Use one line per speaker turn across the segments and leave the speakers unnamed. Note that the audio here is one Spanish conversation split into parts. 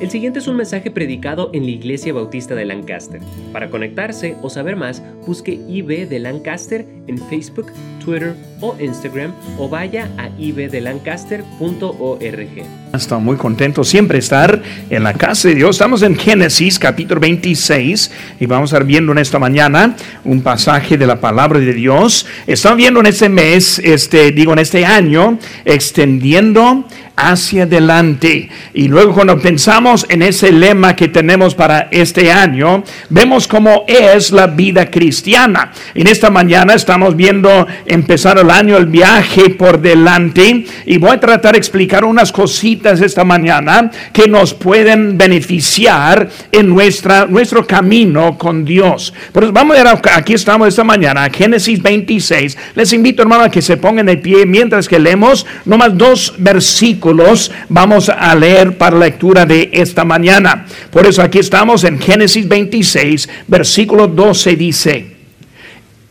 El siguiente es un mensaje predicado en la Iglesia Bautista de Lancaster. Para conectarse o saber más, busque IB de Lancaster en Facebook, Twitter o Instagram o vaya a ibdelancaster.org.
Estamos muy contentos siempre estar en la casa de Dios. Estamos en Génesis capítulo 26 y vamos a estar viendo en esta mañana un pasaje de la palabra de Dios. Estamos viendo en este mes, este, digo en este año, extendiendo hacia adelante. Y luego cuando pensamos en ese lema que tenemos para este año, vemos cómo es la vida cristiana. En esta mañana estamos viendo empezar el año, el viaje por delante, y voy a tratar de explicar unas cositas esta mañana que nos pueden beneficiar en nuestra, nuestro camino con Dios. Por vamos a ver, aquí estamos esta mañana, Génesis 26. Les invito, hermano, a que se pongan de pie mientras que leemos nomás dos versículos vamos a leer para lectura de esta mañana. Por eso aquí estamos en Génesis 26, versículo 12 dice,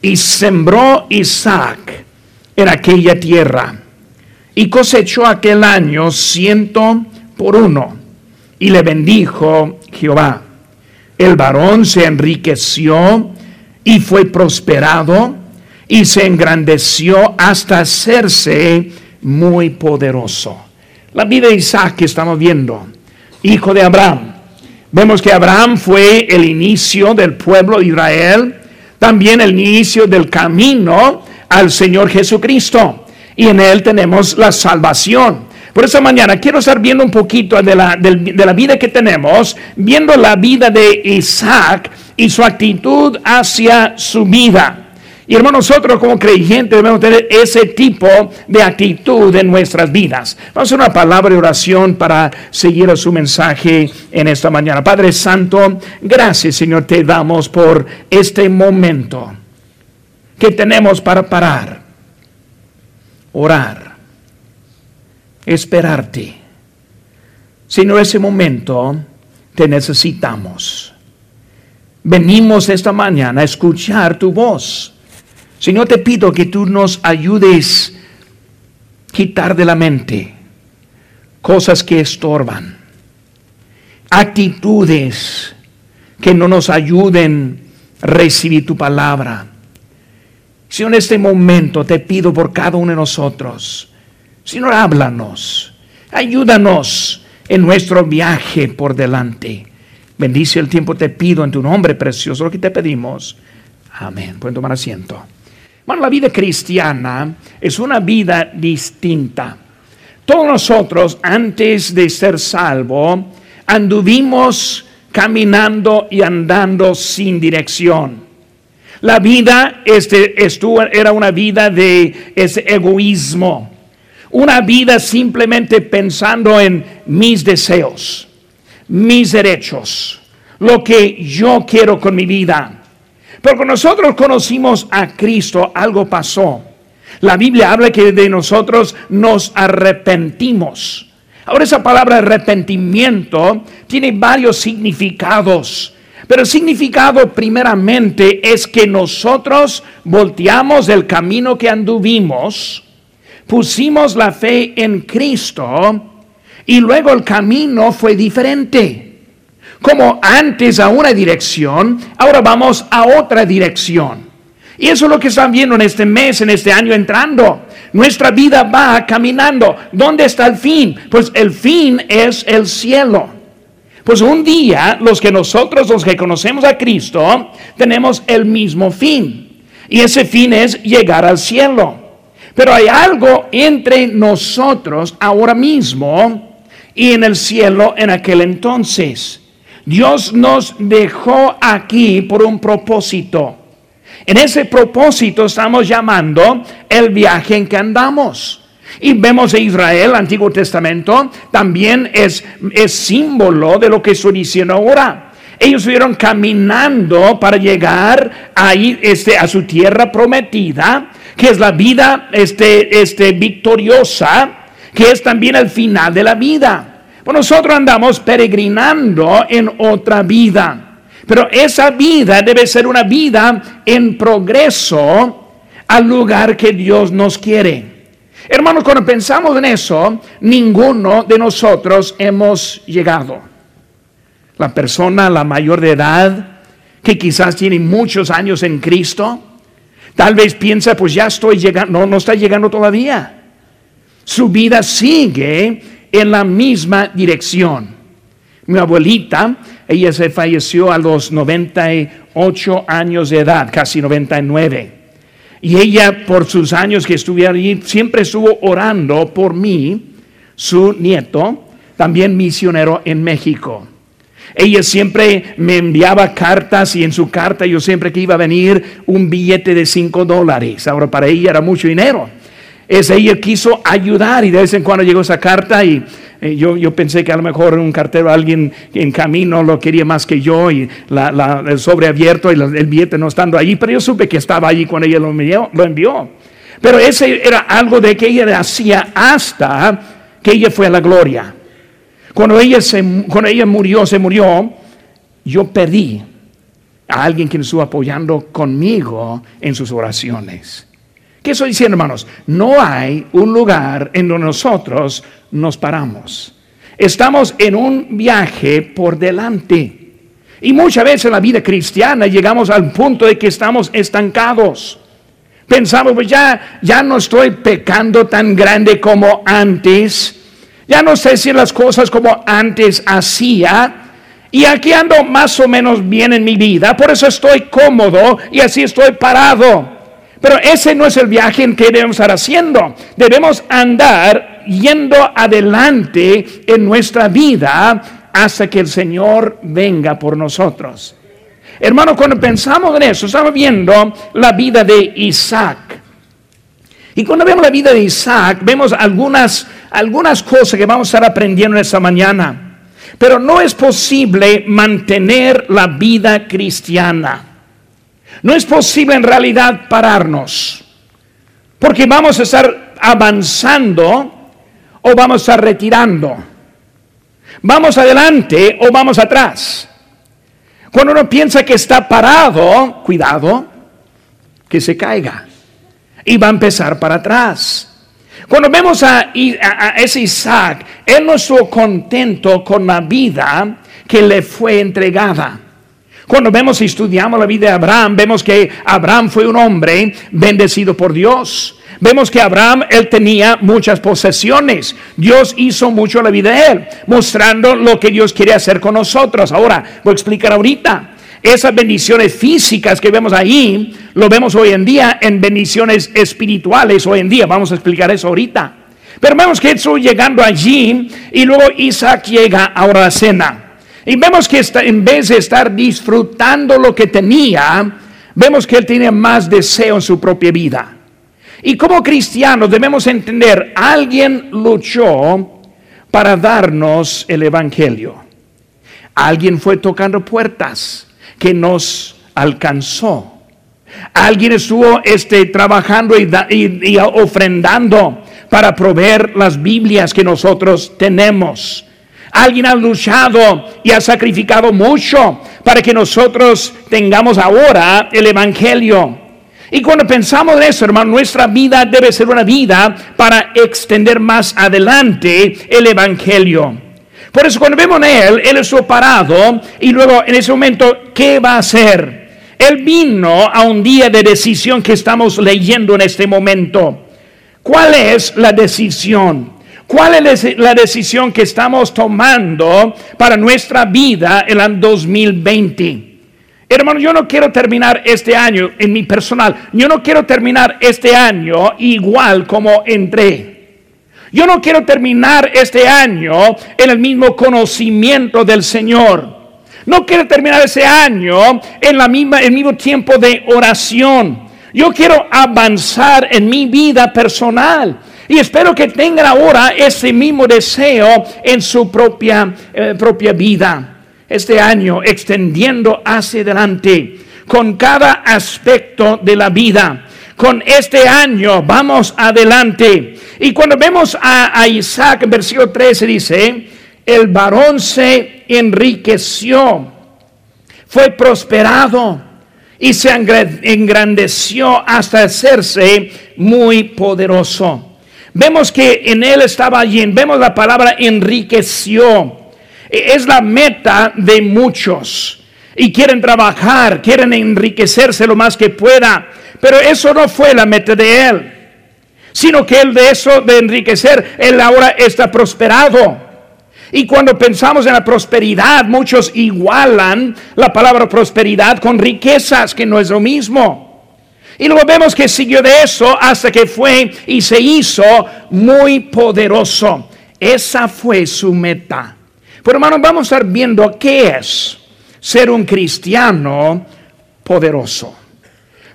y sembró Isaac en aquella tierra y cosechó aquel año ciento por uno y le bendijo Jehová. El varón se enriqueció y fue prosperado y se engrandeció hasta hacerse muy poderoso. La vida de Isaac que estamos viendo, hijo de Abraham. Vemos que Abraham fue el inicio del pueblo de Israel, también el inicio del camino al Señor Jesucristo. Y en él tenemos la salvación. Por esa mañana quiero estar viendo un poquito de la, de la vida que tenemos, viendo la vida de Isaac y su actitud hacia su vida. Y hermanos, nosotros como creyentes debemos tener ese tipo de actitud en nuestras vidas. Vamos a hacer una palabra de oración para seguir a su mensaje en esta mañana. Padre Santo, gracias Señor te damos por este momento que tenemos para parar, orar, esperarte. Señor, ese momento te necesitamos. Venimos esta mañana a escuchar tu voz Señor, te pido que tú nos ayudes a quitar de la mente cosas que estorban, actitudes que no nos ayuden a recibir tu palabra. Señor, en este momento te pido por cada uno de nosotros, Señor, háblanos, ayúdanos en nuestro viaje por delante. Bendice el tiempo, te pido en tu nombre precioso lo que te pedimos. Amén. Pueden tomar asiento. Bueno, la vida cristiana es una vida distinta. Todos nosotros, antes de ser salvo, anduvimos caminando y andando sin dirección. La vida este, estuvo, era una vida de egoísmo, una vida simplemente pensando en mis deseos, mis derechos, lo que yo quiero con mi vida. Pero nosotros conocimos a Cristo, algo pasó. La Biblia habla que de nosotros nos arrepentimos. Ahora esa palabra arrepentimiento tiene varios significados. Pero el significado primeramente es que nosotros volteamos del camino que anduvimos, pusimos la fe en Cristo y luego el camino fue diferente. Como antes a una dirección, ahora vamos a otra dirección. Y eso es lo que están viendo en este mes, en este año entrando. Nuestra vida va caminando. ¿Dónde está el fin? Pues el fin es el cielo. Pues un día los que nosotros, los que conocemos a Cristo, tenemos el mismo fin. Y ese fin es llegar al cielo. Pero hay algo entre nosotros ahora mismo y en el cielo en aquel entonces. Dios nos dejó aquí por un propósito. En ese propósito estamos llamando el viaje en que andamos. Y vemos a Israel, Antiguo Testamento, también es, es símbolo de lo que estoy diciendo ahora. Ellos estuvieron caminando para llegar ahí, este, a su tierra prometida, que es la vida este, este, victoriosa, que es también el final de la vida. Pues nosotros andamos peregrinando en otra vida. Pero esa vida debe ser una vida en progreso al lugar que Dios nos quiere. Hermanos, cuando pensamos en eso, ninguno de nosotros hemos llegado. la persona, la mayor de edad, que quizás tiene muchos años en Cristo, tal vez piensa, pues ya estoy llegando, no, no está llegando todavía. Su vida sigue en la misma dirección. Mi abuelita, ella se falleció a los 98 años de edad, casi 99. Y ella, por sus años que estuve allí, siempre estuvo orando por mí, su nieto, también misionero en México. Ella siempre me enviaba cartas y en su carta yo siempre que iba a venir un billete de 5 dólares. Ahora para ella era mucho dinero. Es, ella quiso ayudar y de vez en cuando llegó esa carta y eh, yo, yo, pensé que a lo mejor un cartero, alguien en camino lo quería más que yo y el sobre abierto y el billete no estando allí, pero yo supe que estaba allí cuando ella lo envió. Lo envió. Pero ese era algo de que ella hacía hasta que ella fue a la gloria. Cuando ella, se, cuando ella murió, se murió, yo perdí a alguien que estuvo apoyando conmigo en sus oraciones. ¿Qué estoy diciendo, hermanos? No hay un lugar en donde nosotros nos paramos. Estamos en un viaje por delante. Y muchas veces en la vida cristiana llegamos al punto de que estamos estancados. Pensamos, pues ya, ya no estoy pecando tan grande como antes. Ya no sé si las cosas como antes hacía. Y aquí ando más o menos bien en mi vida. Por eso estoy cómodo y así estoy parado. Pero ese no es el viaje en que debemos estar haciendo. Debemos andar yendo adelante en nuestra vida hasta que el Señor venga por nosotros. Hermano, cuando pensamos en eso, estamos viendo la vida de Isaac. Y cuando vemos la vida de Isaac, vemos algunas, algunas cosas que vamos a estar aprendiendo esta mañana. Pero no es posible mantener la vida cristiana no es posible en realidad pararnos, porque vamos a estar avanzando o vamos a retirando. Vamos adelante o vamos atrás. Cuando uno piensa que está parado, cuidado, que se caiga y va a empezar para atrás. Cuando vemos a, ese Isaac, él no estuvo contento con la vida que le fue entregada. Cuando vemos y estudiamos la vida de Abraham, vemos que Abraham fue un hombre bendecido por Dios. Vemos que Abraham, él tenía muchas posesiones. Dios hizo mucho la vida de él, mostrando lo que Dios quiere hacer con nosotros. Ahora, voy a explicar ahorita. Esas bendiciones físicas que vemos ahí, lo vemos hoy en día en bendiciones espirituales hoy en día. Vamos a explicar eso ahorita. Pero vemos que estoy llegando allí y luego Isaac llega a la cena. Y vemos que en vez de estar disfrutando lo que tenía, vemos que él tiene más deseo en su propia vida. Y como cristianos debemos entender, alguien luchó para darnos el Evangelio. Alguien fue tocando puertas que nos alcanzó. Alguien estuvo este, trabajando y ofrendando para proveer las Biblias que nosotros tenemos. Alguien ha luchado y ha sacrificado mucho para que nosotros tengamos ahora el Evangelio. Y cuando pensamos en eso, hermano, nuestra vida debe ser una vida para extender más adelante el Evangelio. Por eso cuando vemos en él, él estuvo parado y luego en ese momento, ¿qué va a hacer? Él vino a un día de decisión que estamos leyendo en este momento. ¿Cuál es la decisión? ¿Cuál es la decisión que estamos tomando para nuestra vida en el 2020? Hermano, yo no quiero terminar este año en mi personal. Yo no quiero terminar este año igual como entré. Yo no quiero terminar este año en el mismo conocimiento del Señor. No quiero terminar ese año en la misma, el mismo tiempo de oración. Yo quiero avanzar en mi vida personal. Y espero que tengan ahora ese mismo deseo en su propia, eh, propia vida. Este año extendiendo hacia adelante con cada aspecto de la vida. Con este año vamos adelante. Y cuando vemos a, a Isaac, en versículo 13 dice, el varón se enriqueció, fue prosperado y se engrandeció hasta hacerse muy poderoso. Vemos que en él estaba allí, vemos la palabra enriqueció. E, es la meta de muchos. Y quieren trabajar, quieren enriquecerse lo más que pueda. Pero eso no fue la meta de él. Sino que él de eso, de enriquecer, él ahora está prosperado. Y cuando pensamos en la prosperidad, muchos igualan la palabra prosperidad con riquezas, que no es lo mismo. Y luego vemos que siguió de eso hasta que fue y se hizo muy poderoso. Esa fue su meta. Pero hermanos, vamos a estar viendo qué es ser un cristiano poderoso.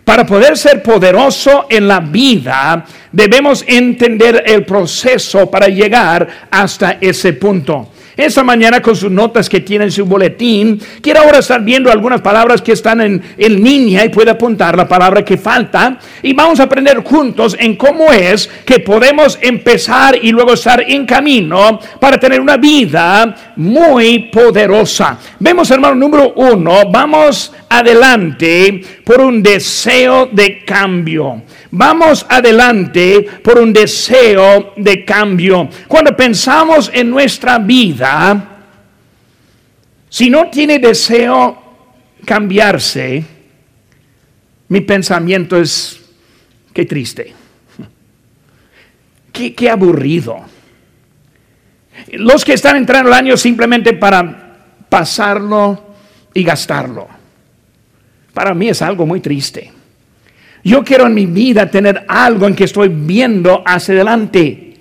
Para poder ser poderoso en la vida, debemos entender el proceso para llegar hasta ese punto. Esa mañana con sus notas que tiene en su boletín, quiero ahora estar viendo algunas palabras que están en, en línea y puede apuntar la palabra que falta. Y vamos a aprender juntos en cómo es que podemos empezar y luego estar en camino para tener una vida muy poderosa. Vemos, hermano, número uno, vamos adelante por un deseo de cambio. Vamos adelante por un deseo de cambio. Cuando pensamos en nuestra vida, si no tiene deseo cambiarse, mi pensamiento es, qué triste, qué, qué aburrido. Los que están entrando el año simplemente para pasarlo y gastarlo. Para mí es algo muy triste. Yo quiero en mi vida tener algo en que estoy viendo hacia adelante.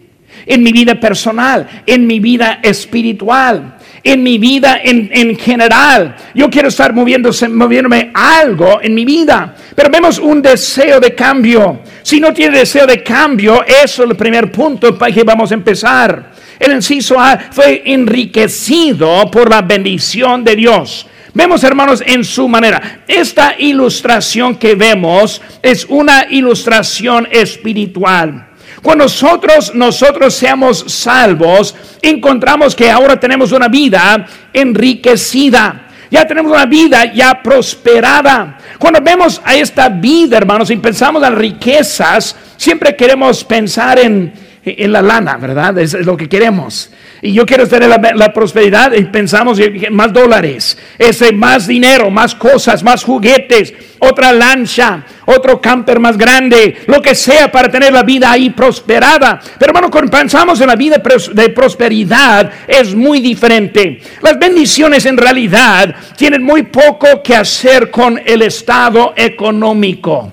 En mi vida personal, en mi vida espiritual, en mi vida en, general. Yo quiero estar moviéndose, moviéndome algo en mi vida. Pero vemos un deseo de cambio. Si no tiene deseo de cambio, eso es el primer punto para que vamos a empezar. El inciso A fue enriquecido por la bendición de Dios. Vemos, hermanos, en su manera. Esta ilustración que vemos es una ilustración espiritual. Cuando nosotros, nosotros seamos salvos, encontramos que ahora tenemos una vida enriquecida. Ya tenemos una vida ya prosperada. Cuando vemos a esta vida, hermanos, y pensamos en riquezas, siempre queremos pensar en, en la lana, ¿verdad? Es lo que queremos. Y yo quiero tener la, prosperidad y pensamos en más dólares, ese más dinero, más cosas, más juguetes, otra lancha, otro camper más grande, lo que sea para tener la vida ahí prosperada. Pero hermano, cuando pensamos en la vida de prosperidad es muy diferente. Las bendiciones en realidad tienen muy poco que hacer con el estado económico.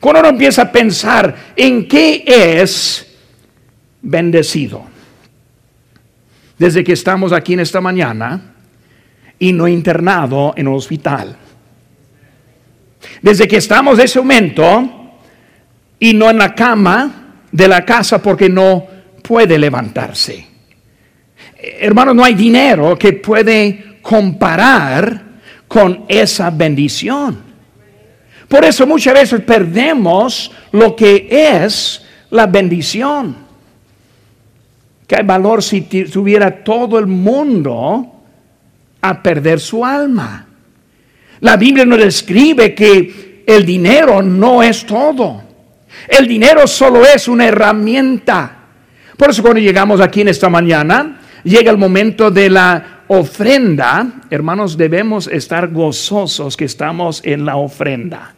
Cuando uno empieza a pensar en qué es bendecido desde que estamos aquí en esta mañana y no internado en un hospital. Desde que estamos en ese momento y no en la cama de la casa porque no puede levantarse. Hermanos, no hay dinero que puede comparar con esa bendición. Por eso muchas veces perdemos lo que es la bendición hay valor si tuviera todo el mundo a perder su alma. La Biblia nos describe que el dinero no es todo. El dinero solo es una herramienta. Por eso cuando llegamos aquí en esta mañana, llega el momento de la ofrenda. Hermanos, debemos estar gozosos que estamos en la ofrenda.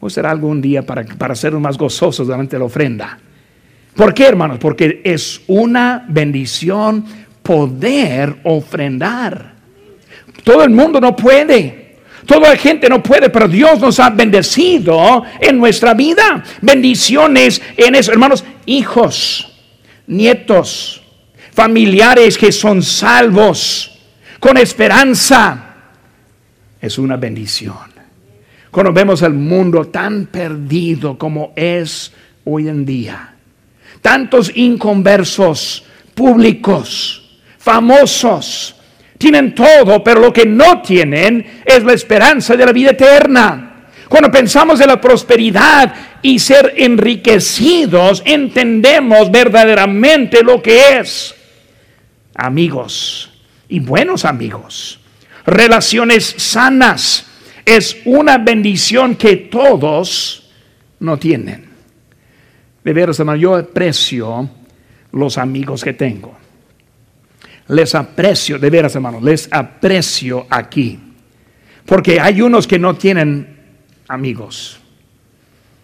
¿O será algún día para, para ser más gozosos durante la ofrenda? ¿Por qué, hermanos? Porque es una bendición poder ofrendar. Todo el mundo no puede. Toda la gente no puede, pero Dios nos ha bendecido en nuestra vida. Bendiciones en eso, hermanos, hijos, nietos, familiares que son salvos, con esperanza. Es una bendición. Cuando vemos el mundo tan perdido como es hoy en día tantos inconversos públicos, famosos, tienen todo, pero lo que no tienen es la esperanza de la vida eterna. Cuando pensamos en la prosperidad y ser enriquecidos, entendemos verdaderamente lo que es amigos y buenos amigos, relaciones sanas. Es una bendición que todos no tienen. De veras, hermano, yo aprecio los amigos que tengo. Les aprecio, de veras hermanos, les aprecio aquí. Porque hay unos que no tienen amigos.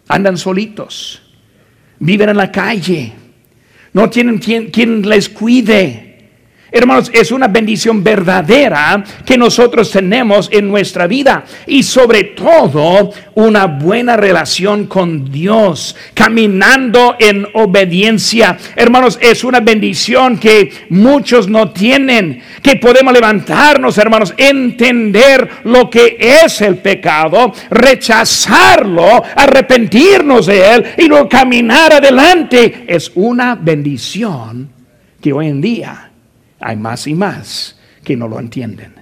Andan solitos. Viven en la calle. No tienen quien, quien les cuide. Hermanos, es una bendición verdadera que nosotros tenemos en nuestra vida y sobre todo una buena relación con Dios, caminando en obediencia. Hermanos, es una bendición que muchos no tienen, que podemos levantarnos, hermanos, entender lo que es el pecado, rechazarlo, arrepentirnos de él y luego caminar adelante. Es una bendición que hoy en día hay más y más que no lo entienden.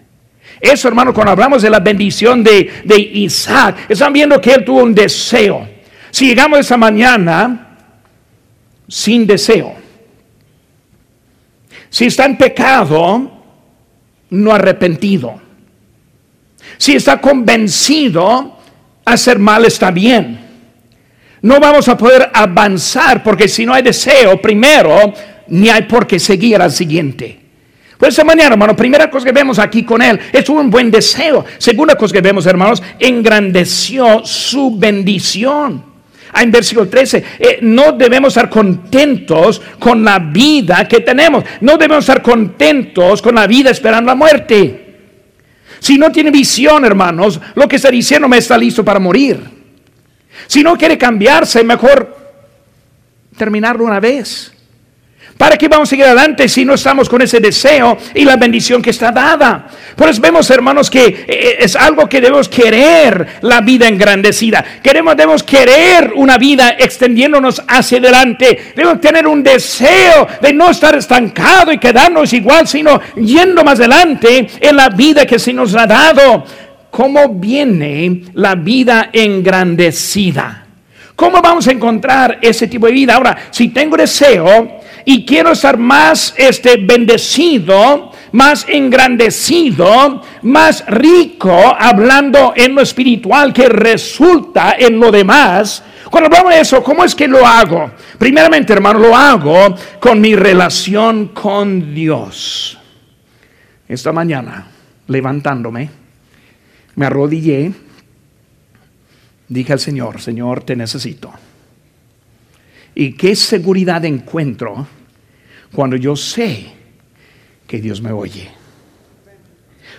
Eso, hermano, cuando hablamos de la bendición de, Isaac, están viendo que él tuvo un deseo. Si llegamos esa mañana sin deseo, si está en pecado, no arrepentido. Si está convencido, hacer mal está bien. No vamos a poder avanzar porque si no hay deseo, primero, ni hay por qué seguir al siguiente. Pues esa mañana, hermano, primera cosa que vemos aquí con él es un buen deseo. Segunda cosa que vemos, hermanos, engrandeció su bendición. Ah, en versículo 13, eh, no debemos estar contentos con la vida que tenemos. No debemos estar contentos con la vida esperando la muerte. Si no tiene visión, hermanos, lo que está diciendo me está listo para morir. Si no quiere cambiarse, mejor terminarlo una vez. ¿Para qué vamos a seguir adelante si no estamos con ese deseo y la bendición que está dada? Por eso vemos, hermanos, que eh, es algo que debemos querer, la vida engrandecida. Queremos, debemos querer una vida extendiéndonos hacia adelante. Debemos tener un deseo de no estar estancado y quedarnos igual, sino yendo más adelante en la vida que se nos ha dado. ¿Cómo viene la vida engrandecida? ¿Cómo vamos a encontrar ese tipo de vida? Ahora, si tengo deseo, y quiero estar más este, bendecido, más engrandecido, más rico, hablando en lo espiritual que resulta en lo demás. Cuando hablamos de eso, ¿cómo es que lo hago? Primeramente, hermano, lo hago con mi relación con Dios. Esta mañana, levantándome, me arrodillé, dije al Señor, Señor, te necesito. ¿Y qué seguridad encuentro cuando yo sé que Dios me oye.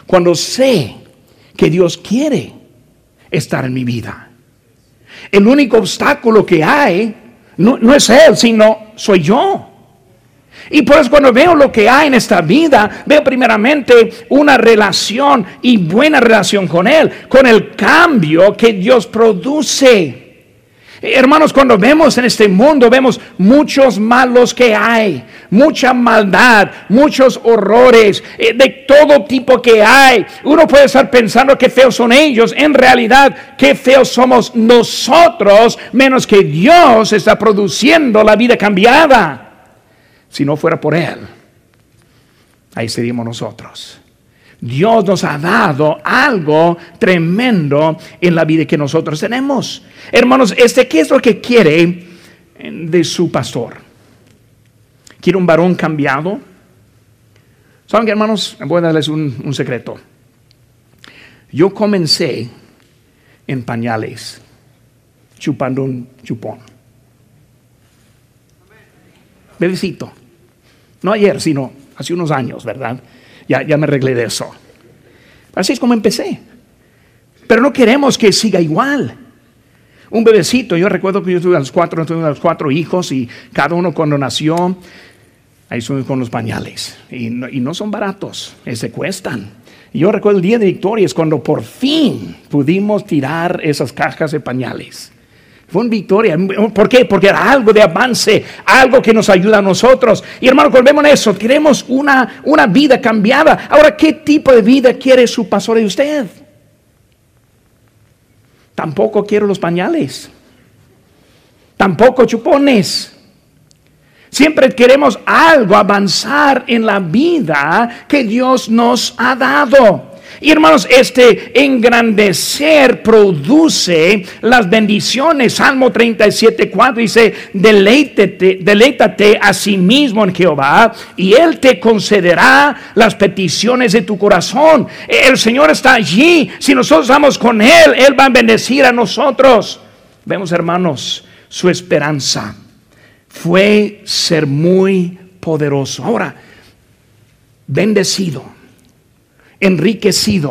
Cuando sé que Dios quiere estar en mi vida. El único obstáculo que hay no, es Él, sino soy yo. Y pues cuando veo lo que hay en esta vida, veo primeramente una relación y buena relación con Él, con el cambio que Dios produce. Hermanos, cuando vemos en este mundo, vemos muchos malos que hay, mucha maldad, muchos horrores, eh, de todo tipo que hay. Uno puede estar pensando que feos son ellos, en realidad, qué feos somos nosotros, menos que Dios está produciendo la vida cambiada. Si no fuera por Él, ahí seríamos nosotros. Dios nos ha dado algo tremendo en la vida que nosotros tenemos. Hermanos, este, ¿qué es lo que quiere de su pastor? ¿Quiere un varón cambiado? ¿Saben qué, hermanos? Voy a darles un, un secreto. Yo comencé en pañales, chupando un chupón. Bebecito. No ayer, sino hace unos años, ¿verdad? Ya, ya me arreglé de eso. Así es como empecé. Pero no queremos que siga igual. Un bebecito, yo recuerdo que yo tuve a los cuatro, tuve a cuatro hijos y cada uno cuando nació, ahí son con los pañales. Y no, y no son baratos, eh, se cuestan. Yo recuerdo el día de victoria es cuando por fin pudimos tirar esas cajas de pañales. Fue una victoria. ¿Por qué? Porque era algo de avance, algo que nos ayuda a nosotros. Y hermano, volvemos a eso. Queremos una, una vida cambiada. Ahora, ¿qué tipo de vida quiere su pastor de usted? Tampoco quiero los pañales. Tampoco chupones. Siempre queremos algo, avanzar en la vida que Dios nos ha dado. Y hermanos, este engrandecer produce las bendiciones. Salmo 37, 4 dice, deleítate, deleítate a sí mismo en Jehová y Él te concederá las peticiones de tu corazón. El Señor está allí. Si nosotros estamos con Él, Él va a bendecir a nosotros. Vemos, hermanos, su esperanza fue ser muy poderoso. Ahora, bendecido enriquecido,